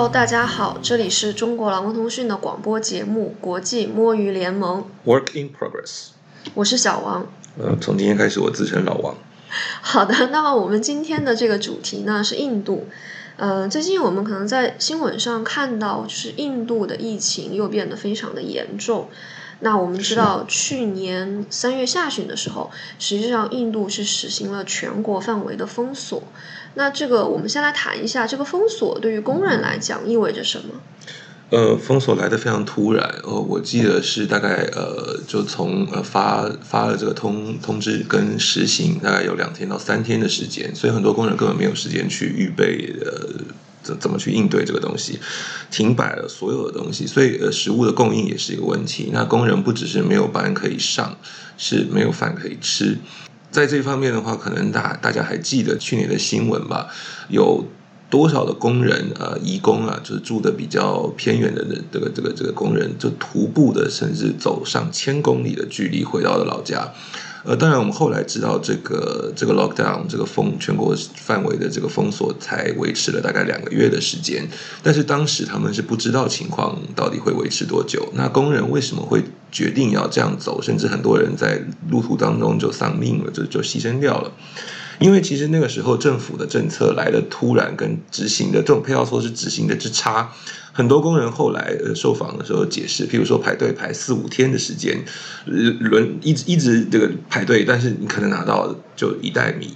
Hello，大家好，这里是中国劳工通讯的广播节目《国际摸鱼联盟》。Work in progress。我是小王。呃，从今天开始我自称老王。好的，那么我们今天的这个主题呢是印度。呃，最近我们可能在新闻上看到，就是印度的疫情又变得非常的严重。那我们知道，去年三月下旬的时候，实际上印度是实行了全国范围的封锁。那这个，我们先来谈一下，这个封锁对于工人来讲意味着什么？呃，封锁来的非常突然，呃，我记得是大概呃，就从呃发发了这个通通知跟实行，大概有两天到三天的时间，所以很多工人根本没有时间去预备呃怎怎么去应对这个东西，停摆了所有的东西，所以呃食物的供应也是一个问题。那工人不只是没有班可以上，是没有饭可以吃。在这方面的话，可能大大家还记得去年的新闻吧？有多少的工人呃，移工啊，就是住的比较偏远的人，这个这个这个工人就徒步的，甚至走上千公里的距离回到了老家。呃，当然我们后来知道这个这个 lockdown 这个封全国范围的这个封锁才维持了大概两个月的时间，但是当时他们是不知道情况到底会维持多久。那工人为什么会决定要这样走？甚至很多人在路途当中就丧命了，就就牺牲掉了。因为其实那个时候政府的政策来的突然，跟执行的这种配套措施执行的之差，很多工人后来呃受访的时候解释，譬如说排队排四五天的时间，轮一直一直这个排队，但是你可能拿到就一袋米，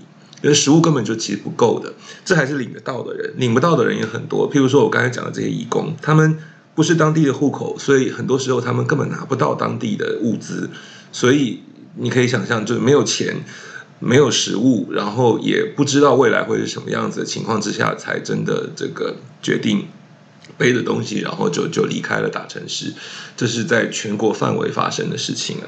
因为食物根本就其实不够的，这还是领得到的人，领不到的人也很多。譬如说我刚才讲的这些义工，他们不是当地的户口，所以很多时候他们根本拿不到当地的物资，所以你可以想象，就是没有钱。没有食物，然后也不知道未来会是什么样子的情况之下，才真的这个决定背着东西，然后就就离开了大城市。这是在全国范围发生的事情啊。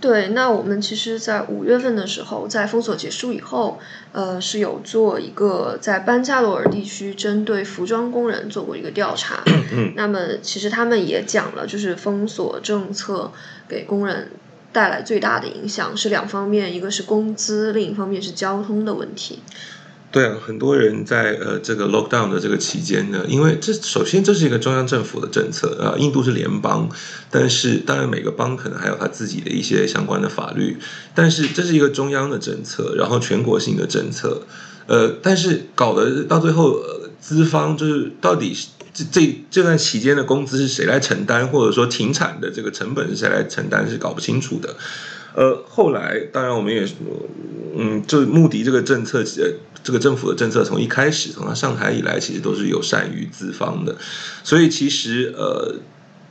对，那我们其实，在五月份的时候，在封锁结束以后，呃，是有做一个在班加罗尔地区针对服装工人做过一个调查。嗯，那么其实他们也讲了，就是封锁政策给工人。带来最大的影响是两方面，一个是工资，另一方面是交通的问题。对啊，很多人在呃这个 lockdown 的这个期间呢，因为这首先这是一个中央政府的政策啊、呃，印度是联邦，但是当然每个邦可能还有他自己的一些相关的法律，但是这是一个中央的政策，然后全国性的政策，呃，但是搞得到最后，呃，资方就是到底是这这段期间的工资是谁来承担，或者说停产的这个成本是谁来承担，是搞不清楚的。呃，后来当然我们也，嗯，就穆迪这个政策，呃，这个政府的政策从一开始从他上台以来，其实都是有善于资方的，所以其实呃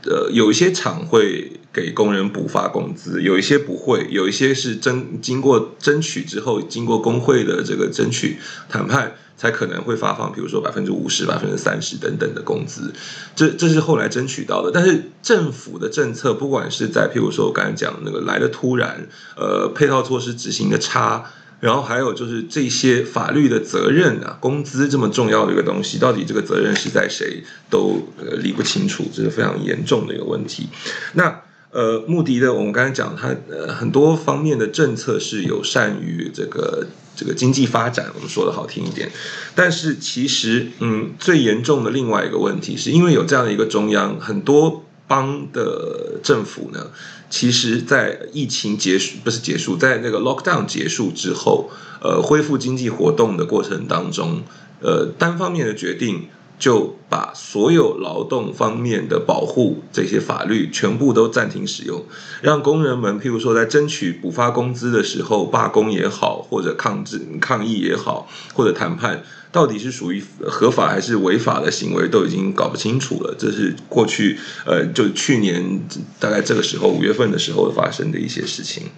呃，有一些厂会给工人补发工资，有一些不会，有一些是争经过争取之后，经过工会的这个争取谈判。才可能会发放，比如说百分之五十、百分之三十等等的工资，这这是后来争取到的。但是政府的政策，不管是在譬如说我刚才讲那个来的突然，呃，配套措施执行的差，然后还有就是这些法律的责任啊，工资这么重要的一个东西，到底这个责任是在谁，都呃理不清楚，这是非常严重的一个问题。那呃，穆迪的我们刚才讲，他呃很多方面的政策是有善于这个这个经济发展，我们说的好听一点。但是其实，嗯，最严重的另外一个问题，是因为有这样的一个中央，很多邦的政府呢，其实在疫情结束不是结束，在那个 lockdown 结束之后，呃，恢复经济活动的过程当中，呃，单方面的决定。就把所有劳动方面的保护这些法律全部都暂停使用，让工人们，譬如说在争取补发工资的时候，罢工也好，或者抗制抗议也好，或者谈判，到底是属于合法还是违法的行为，都已经搞不清楚了。这是过去呃，就去年大概这个时候五月份的时候发生的一些事情。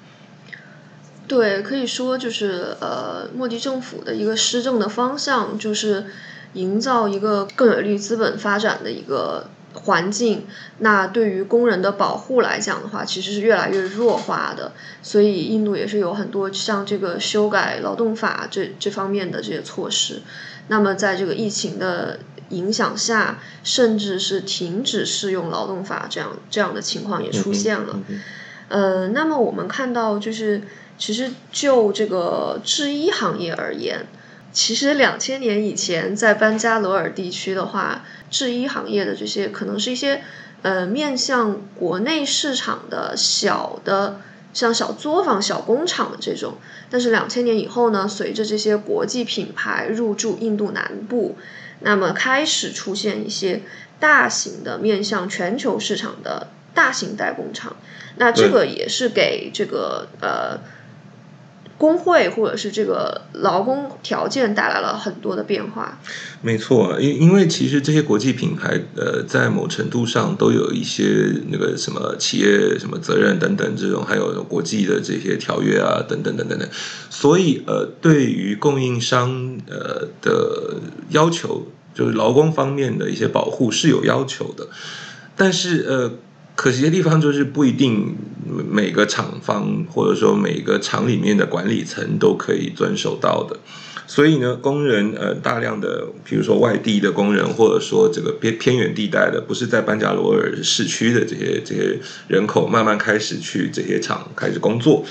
对，可以说就是呃，莫迪政府的一个施政的方向就是。营造一个更有利于资本发展的一个环境，那对于工人的保护来讲的话，其实是越来越弱化的。所以印度也是有很多像这个修改劳动法这这方面的这些措施。那么在这个疫情的影响下，甚至是停止适用劳动法这样这样的情况也出现了。呃，那么我们看到就是，其实就这个制衣行业而言。其实两千年以前，在班加罗尔地区的话，制衣行业的这些可能是一些呃面向国内市场的小的，像小作坊、小工厂的这种。但是两千年以后呢，随着这些国际品牌入驻印度南部，那么开始出现一些大型的面向全球市场的大型代工厂。那这个也是给这个呃。工会或者是这个劳工条件带来了很多的变化。没错，因因为其实这些国际品牌，呃，在某程度上都有一些那个什么企业什么责任等等这种，还有国际的这些条约啊等等等等等，所以呃，对于供应商呃的要求，就是劳工方面的一些保护是有要求的，但是呃。可惜的地方就是不一定每个厂方或者说每个厂里面的管理层都可以遵守到的，所以呢，工人呃大量的，比如说外地的工人，或者说这个偏偏远地带的，不是在班加罗尔市区的这些这些人口，慢慢开始去这些厂开始工作，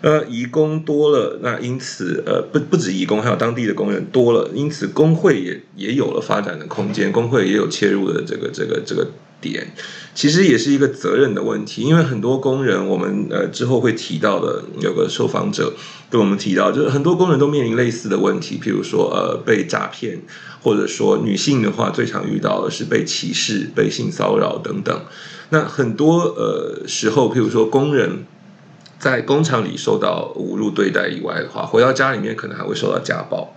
呃，移工多了，那因此呃不不止移工，还有当地的工人多了，因此工会也也有了发展的空间，工会也有切入的这个这个这个。点其实也是一个责任的问题，因为很多工人，我们呃之后会提到的，有个受访者跟我们提到，就是很多工人都面临类似的问题，譬如说呃被诈骗，或者说女性的话最常遇到的是被歧视、被性骚扰等等。那很多呃时候，譬如说工人在工厂里受到侮辱对待以外的话，回到家里面可能还会受到家暴。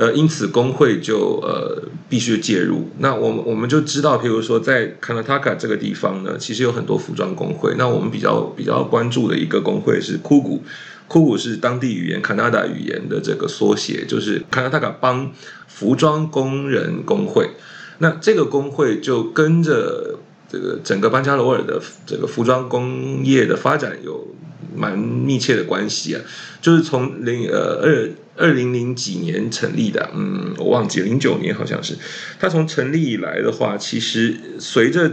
呃，因此工会就呃必须介入。那我们我们就知道，譬如说在 k a n a t a k a 这个地方呢，其实有很多服装工会。那我们比较比较关注的一个工会是 Kugu，Kugu 是当地语言 k a n a d a 语言的这个缩写，就是 k a n a t a k a 帮服装工人工会。那这个工会就跟着这个整个班加罗尔的这个服装工业的发展有蛮密切的关系啊，就是从零呃二。二零零几年成立的，嗯，我忘记零九年好像是。它从成立以来的话，其实随着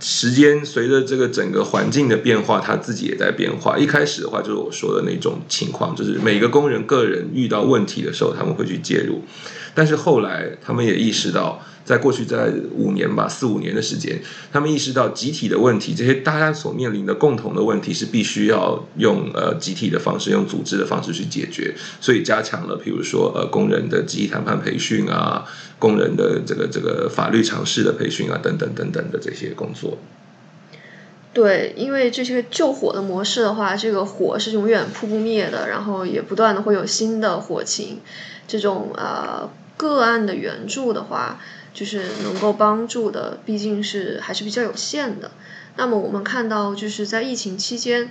时间，随着这个整个环境的变化，它自己也在变化。一开始的话，就是我说的那种情况，就是每个工人个人遇到问题的时候，他们会去介入。但是后来，他们也意识到。在过去在五年吧，四五年的时间，他们意识到集体的问题，这些大家所面临的共同的问题是必须要用呃集体的方式，用组织的方式去解决，所以加强了，比如说呃工人的集体谈判培训啊，工人的这个这个法律常识的培训啊，等等等等的这些工作。对，因为这些救火的模式的话，这个火是永远扑不灭的，然后也不断的会有新的火情，这种呃个案的援助的话。就是能够帮助的，毕竟是还是比较有限的。那么我们看到，就是在疫情期间，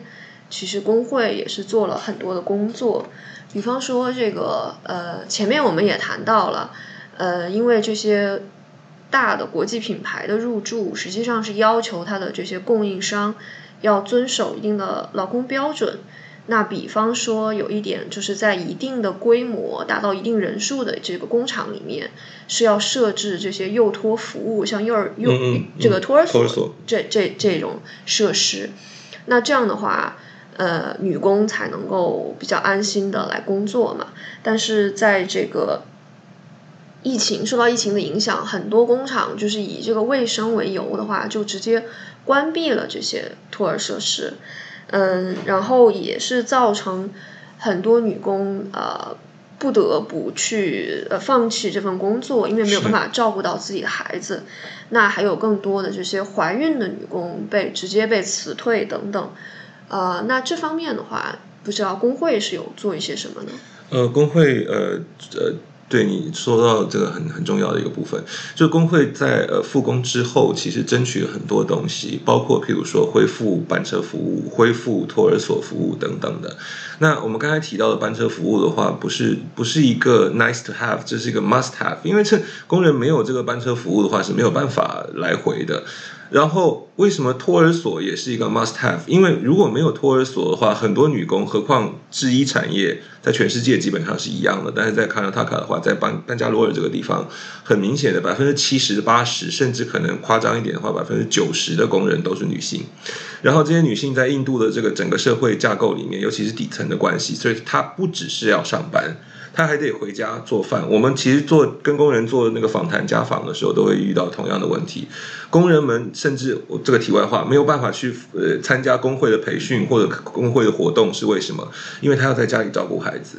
其实工会也是做了很多的工作。比方说，这个呃，前面我们也谈到了，呃，因为这些大的国际品牌的入驻，实际上是要求它的这些供应商要遵守一定的劳工标准。那比方说，有一点就是在一定的规模、达到一定人数的这个工厂里面，是要设置这些幼托服务，像幼儿幼这个托儿所这这这种设施。那这样的话，呃，女工才能够比较安心的来工作嘛。但是在这个疫情受到疫情的影响，很多工厂就是以这个卫生为由的话，就直接关闭了这些托儿设施。嗯，然后也是造成很多女工呃不得不去呃放弃这份工作，因为没有办法照顾到自己的孩子。那还有更多的这些怀孕的女工被直接被辞退等等。呃，那这方面的话，不知道工会是有做一些什么呢？呃，工会呃呃。对你说到这个很很重要的一个部分，就工会在呃复工之后，其实争取了很多东西，包括譬如说恢复班车服务、恢复托儿所服务等等的。那我们刚才提到的班车服务的话，不是不是一个 nice to have，这是一个 must have，因为这工人没有这个班车服务的话是没有办法来回的。然后，为什么托儿所也是一个 must have？因为如果没有托儿所的话，很多女工，何况制衣产业，在全世界基本上是一样的。但是在卡纳塔卡的话，在班班加罗尔这个地方，很明显的百分之七十、八十，甚至可能夸张一点的话，百分之九十的工人都是女性。然后这些女性在印度的这个整个社会架构里面，尤其是底层的关系，所以她不只是要上班。他还得回家做饭。我们其实做跟工人做那个访谈家访的时候，都会遇到同样的问题。工人们甚至这个题外话没有办法去呃参加工会的培训或者工会的活动，是为什么？因为他要在家里照顾孩子。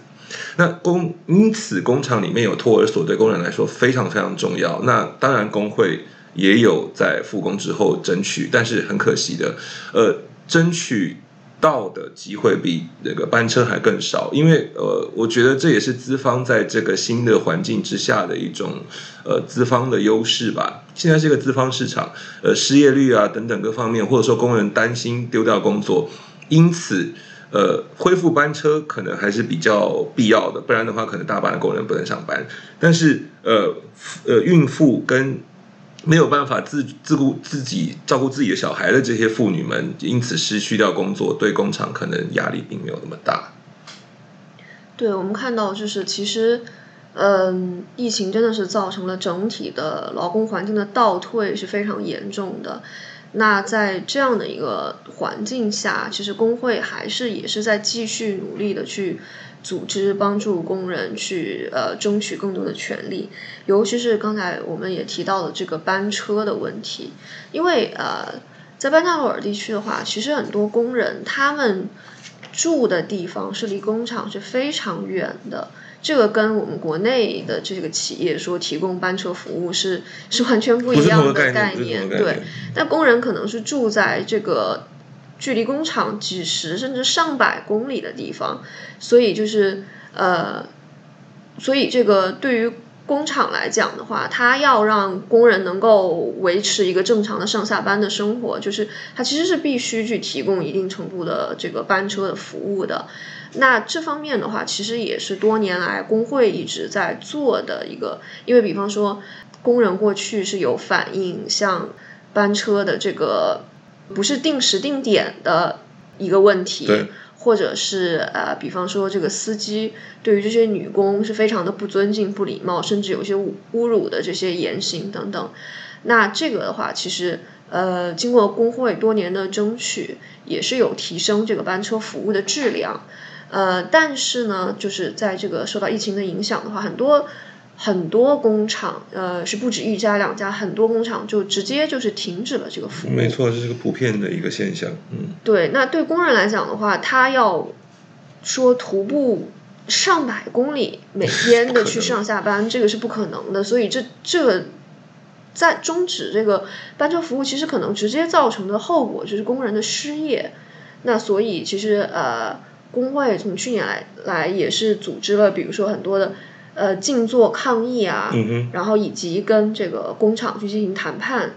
那工因此工厂里面有托儿所，对工人来说非常非常重要。那当然工会也有在复工之后争取，但是很可惜的，呃，争取。到的机会比那个班车还更少，因为呃，我觉得这也是资方在这个新的环境之下的一种呃资方的优势吧。现在是一个资方市场，呃，失业率啊等等各方面，或者说工人担心丢掉工作，因此呃，恢复班车可能还是比较必要的，不然的话，可能大半的工人不能上班。但是呃呃，孕妇跟没有办法自自顾自己照顾自己的小孩的这些妇女们，因此失去掉工作，对工厂可能压力并没有那么大。对，我们看到就是其实，嗯，疫情真的是造成了整体的劳工环境的倒退是非常严重的。那在这样的一个环境下，其实工会还是也是在继续努力的去。组织帮助工人去呃争取更多的权利，尤其是刚才我们也提到了这个班车的问题，因为呃在班加罗尔地区的话，其实很多工人他们住的地方是离工厂是非常远的，这个跟我们国内的这个企业说提供班车服务是是完全不一样的概念，对，但工人可能是住在这个。距离工厂几十甚至上百公里的地方，所以就是呃，所以这个对于工厂来讲的话，它要让工人能够维持一个正常的上下班的生活，就是它其实是必须去提供一定程度的这个班车的服务的。那这方面的话，其实也是多年来工会一直在做的一个，因为比方说工人过去是有反映像班车的这个。不是定时定点的一个问题，或者是呃，比方说这个司机对于这些女工是非常的不尊敬、不礼貌，甚至有些侮辱的这些言行等等。那这个的话，其实呃，经过工会多年的争取，也是有提升这个班车服务的质量。呃，但是呢，就是在这个受到疫情的影响的话，很多。很多工厂，呃，是不止一家两家，很多工厂就直接就是停止了这个服务。没错，这是个普遍的一个现象。嗯，对，那对工人来讲的话，他要说徒步上百公里每天的去上下班，这个是不可能的。所以这这个在终止这个班车服务，其实可能直接造成的后果就是工人的失业。那所以其实呃，工会从去年来来也是组织了，比如说很多的。呃，静坐抗议啊，然后以及跟这个工厂去进行谈判。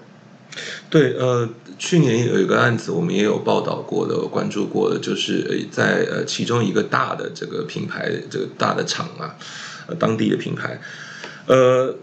对，呃，去年有一个案子，我们也有报道过的，关注过的，就是在呃其中一个大的这个品牌，这个大的厂啊，呃，当地的品牌，呃，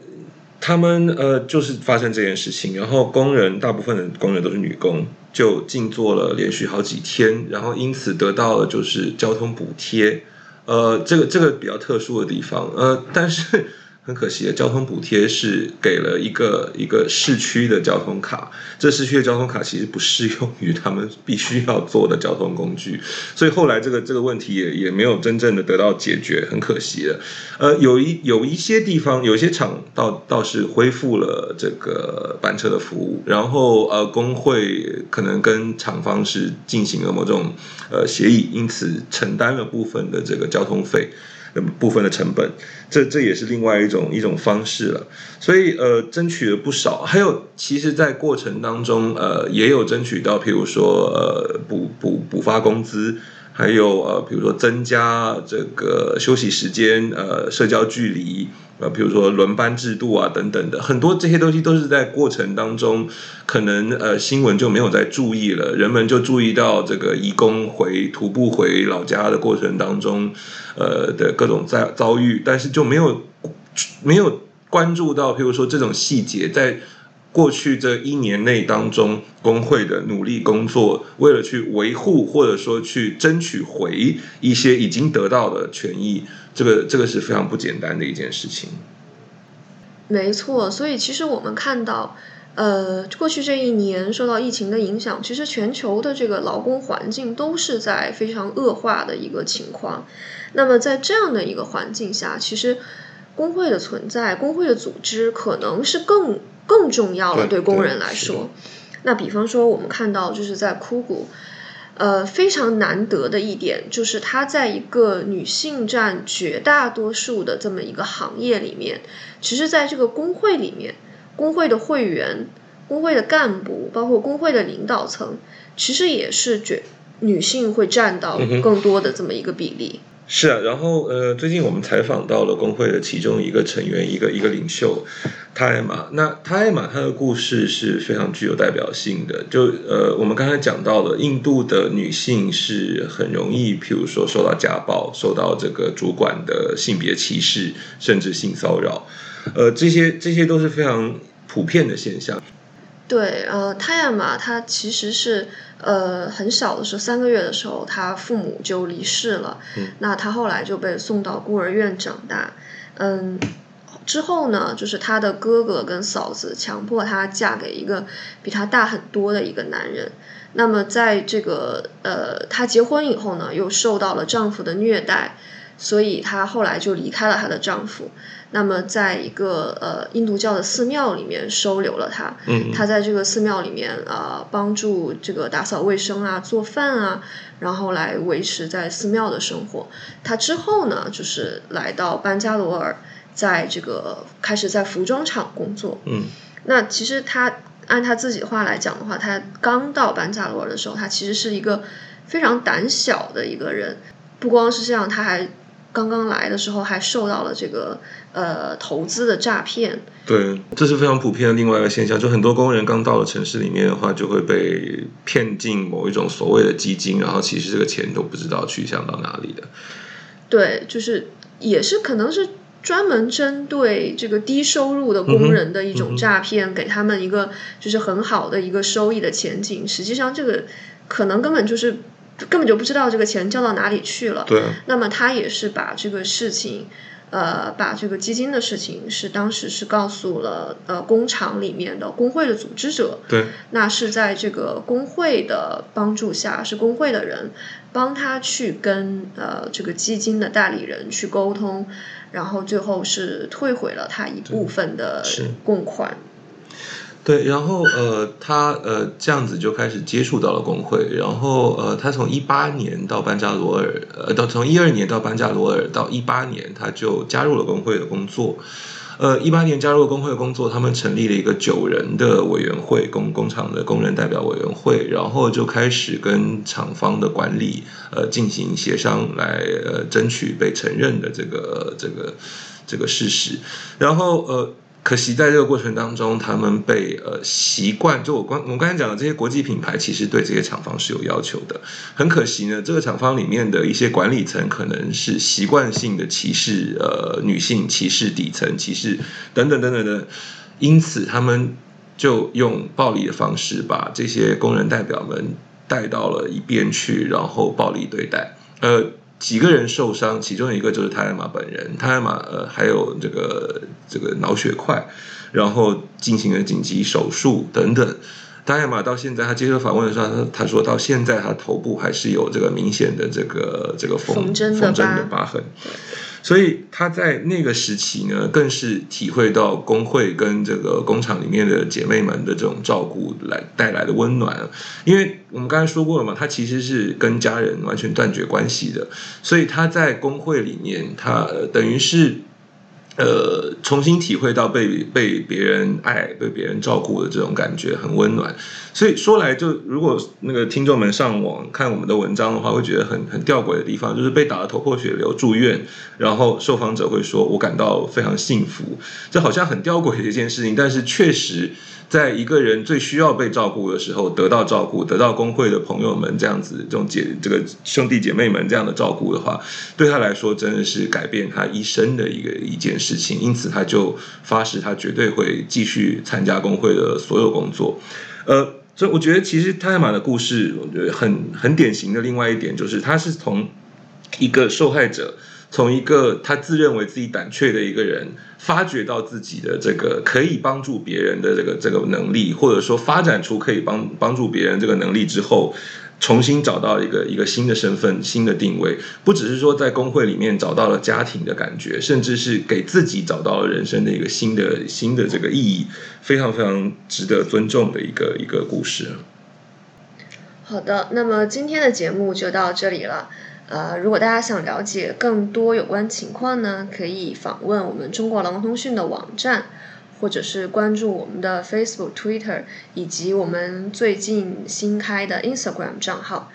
他们呃就是发生这件事情，然后工人大部分的工人都是女工，就静坐了连续好几天，然后因此得到了就是交通补贴。呃，这个这个比较特殊的地方，呃，但是。很可惜的，交通补贴是给了一个一个市区的交通卡，这市区的交通卡其实不适用于他们必须要坐的交通工具，所以后来这个这个问题也也没有真正的得到解决，很可惜的。呃，有一有一些地方，有些厂倒倒是恢复了这个班车的服务，然后呃工会可能跟厂方是进行了某种呃协议，因此承担了部分的这个交通费。部分的成本，这这也是另外一种一种方式了。所以呃，争取了不少。还有，其实，在过程当中，呃，也有争取到，譬如说，呃，补补补发工资。还有呃，比如说增加这个休息时间，呃，社交距离，呃，比如说轮班制度啊，等等的，很多这些东西都是在过程当中，可能呃新闻就没有再注意了，人们就注意到这个移工回徒步回老家的过程当中，呃的各种遭遭遇，但是就没有没有关注到，譬如说这种细节在。过去这一年内当中，工会的努力工作，为了去维护或者说去争取回一些已经得到的权益，这个这个是非常不简单的一件事情。没错，所以其实我们看到，呃，过去这一年受到疫情的影响，其实全球的这个劳工环境都是在非常恶化的一个情况。那么在这样的一个环境下，其实工会的存在，工会的组织可能是更更重要了，对工人来说。那比方说，我们看到就是在枯谷，呃，非常难得的一点就是它在一个女性占绝大多数的这么一个行业里面，其实在这个工会里面，工会的会员、工会的干部，包括工会的领导层，其实也是绝女性会占到更多的这么一个比例。是啊，然后呃，最近我们采访到了工会的其中一个成员，一个一个领袖，塔艾玛。那塔艾玛她的故事是非常具有代表性的。就呃，我们刚才讲到了，印度的女性是很容易，譬如说受到家暴，受到这个主管的性别歧视，甚至性骚扰，呃，这些这些都是非常普遍的现象。对，呃，泰亚玛他其实是呃很小的时候，三个月的时候，他父母就离世了。嗯那他后来就被送到孤儿院长大。嗯，之后呢，就是他的哥哥跟嫂子强迫她嫁给一个比她大很多的一个男人。那么在这个呃，她结婚以后呢，又受到了丈夫的虐待，所以她后来就离开了她的丈夫。那么，在一个呃印度教的寺庙里面收留了她。嗯，她在这个寺庙里面呃帮助这个打扫卫生啊、做饭啊，然后来维持在寺庙的生活。她之后呢，就是来到班加罗尔，在这个开始在服装厂工作。嗯那其实她按她自己的话来讲的话，她刚到班加罗尔的时候，她其实是一个非常胆小的一个人。不光是这样，她还刚刚来的时候还受到了这个呃投资的诈骗。对，这是非常普遍的另外一个现象，就很多工人刚到了城市里面的话，就会被骗进某一种所谓的基金，然后其实这个钱都不知道去向到哪里的。对，就是也是可能是专门针对这个低收入的工人的一嗯种诈骗，给他们一个就是很好的一个收益的前景。实际上，这个可能根本就是根本就不知道这个钱交到哪里去了。对啊，那么他也是把这个事情。呃，把这个基金的事情是当时是告诉了呃工厂里面的工会的组织者，对，那是在这个工会的帮助下，是工会的人帮他去跟呃这个基金的代理人去沟通，然后最后是退回了他一部分的是供款。对，然后呃，他呃这样子就开始接触到了工会，然后呃，他从一八年到班加罗尔，呃，到从一二年到班加罗尔，到一八年他就加入了工会的工作。呃，一八年加入了工会的工作，他们成立了一个九人的委员会，工工厂的工人代表委员会，然后就开始跟厂方的管理呃进行协商，来呃争取被承认的这个这个这个事实，然后呃。可惜在这个过程当中，他们被呃习惯，就我刚我刚才讲的这些国际品牌，其实对这些厂方是有要求的。很可惜呢，这个厂方里面的一些管理层可能是习惯性的歧视呃女性、歧视底层、歧视等等等等的，因此他们就用暴力的方式把这些工人代表们带到了一边去，然后暴力对待。呃，几个人受伤，其中一个就是泰艾玛本人，泰艾玛呃还有这个这个脑血块，然后进行了紧急手术等等。泰艾玛到现在，他接受访问的时候，他他说到现在他头部还是有这个明显的这个这个缝缝针的疤痕。所以他在那个时期呢，更是体会到工会跟这个工厂里面的姐妹们的这种照顾来带来的温暖。因为我们刚才说过了嘛，他其实是跟家人完全断绝关系的，所以他在工会里面，他、等于是。呃，重新体会到被被别人爱、被别人照顾的这种感觉，很温暖。所以说来就，如果那个听众们上网看我们的文章的话，会觉得很很吊诡的地方，就是被打得头破血流住院，然后受访者会说：“我感到非常幸福。”这好像很吊诡的一件事情，但是确实。在一个人最需要被照顾的时候得到照顾，得到工会的朋友们这样子这种姐这个兄弟姐妹们这样的照顾的话，对他来说真的是改变他一生的一个一件事情。因此，他就发誓他绝对会继续参加工会的所有工作。呃，所以我觉得其实泰马的故事，我觉得很很典型的另外一点就是，他是从一个受害者。从一个他自认为自己胆怯的一个人，发掘到自己的这个可以帮助别人的这个这个能力，或者说发展出可以帮帮助别人这个能力之后。重新找到一个一个新的身份、新的定位，不只是说在工会里面找到了家庭的感觉，甚至是给自己找到了人生的一个新的新的这个意义，非常非常值得尊重的一个一个故事。好的，那么今天的节目就到这里了。呃，如果大家想了解更多有关情况呢，可以访问我们中国劳工通讯的网站。或者是关注我们的 Facebook、Twitter，以及我们最近新开的 Instagram 账号。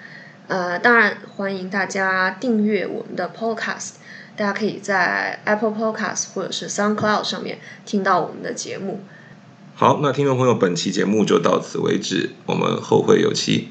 呃，当然欢迎大家订阅我们的 Podcast，大家可以在 Apple Podcast 或者是 SoundCloud 上面听到我们的节目。好，那听众朋友，本期节目就到此为止，我们后会有期。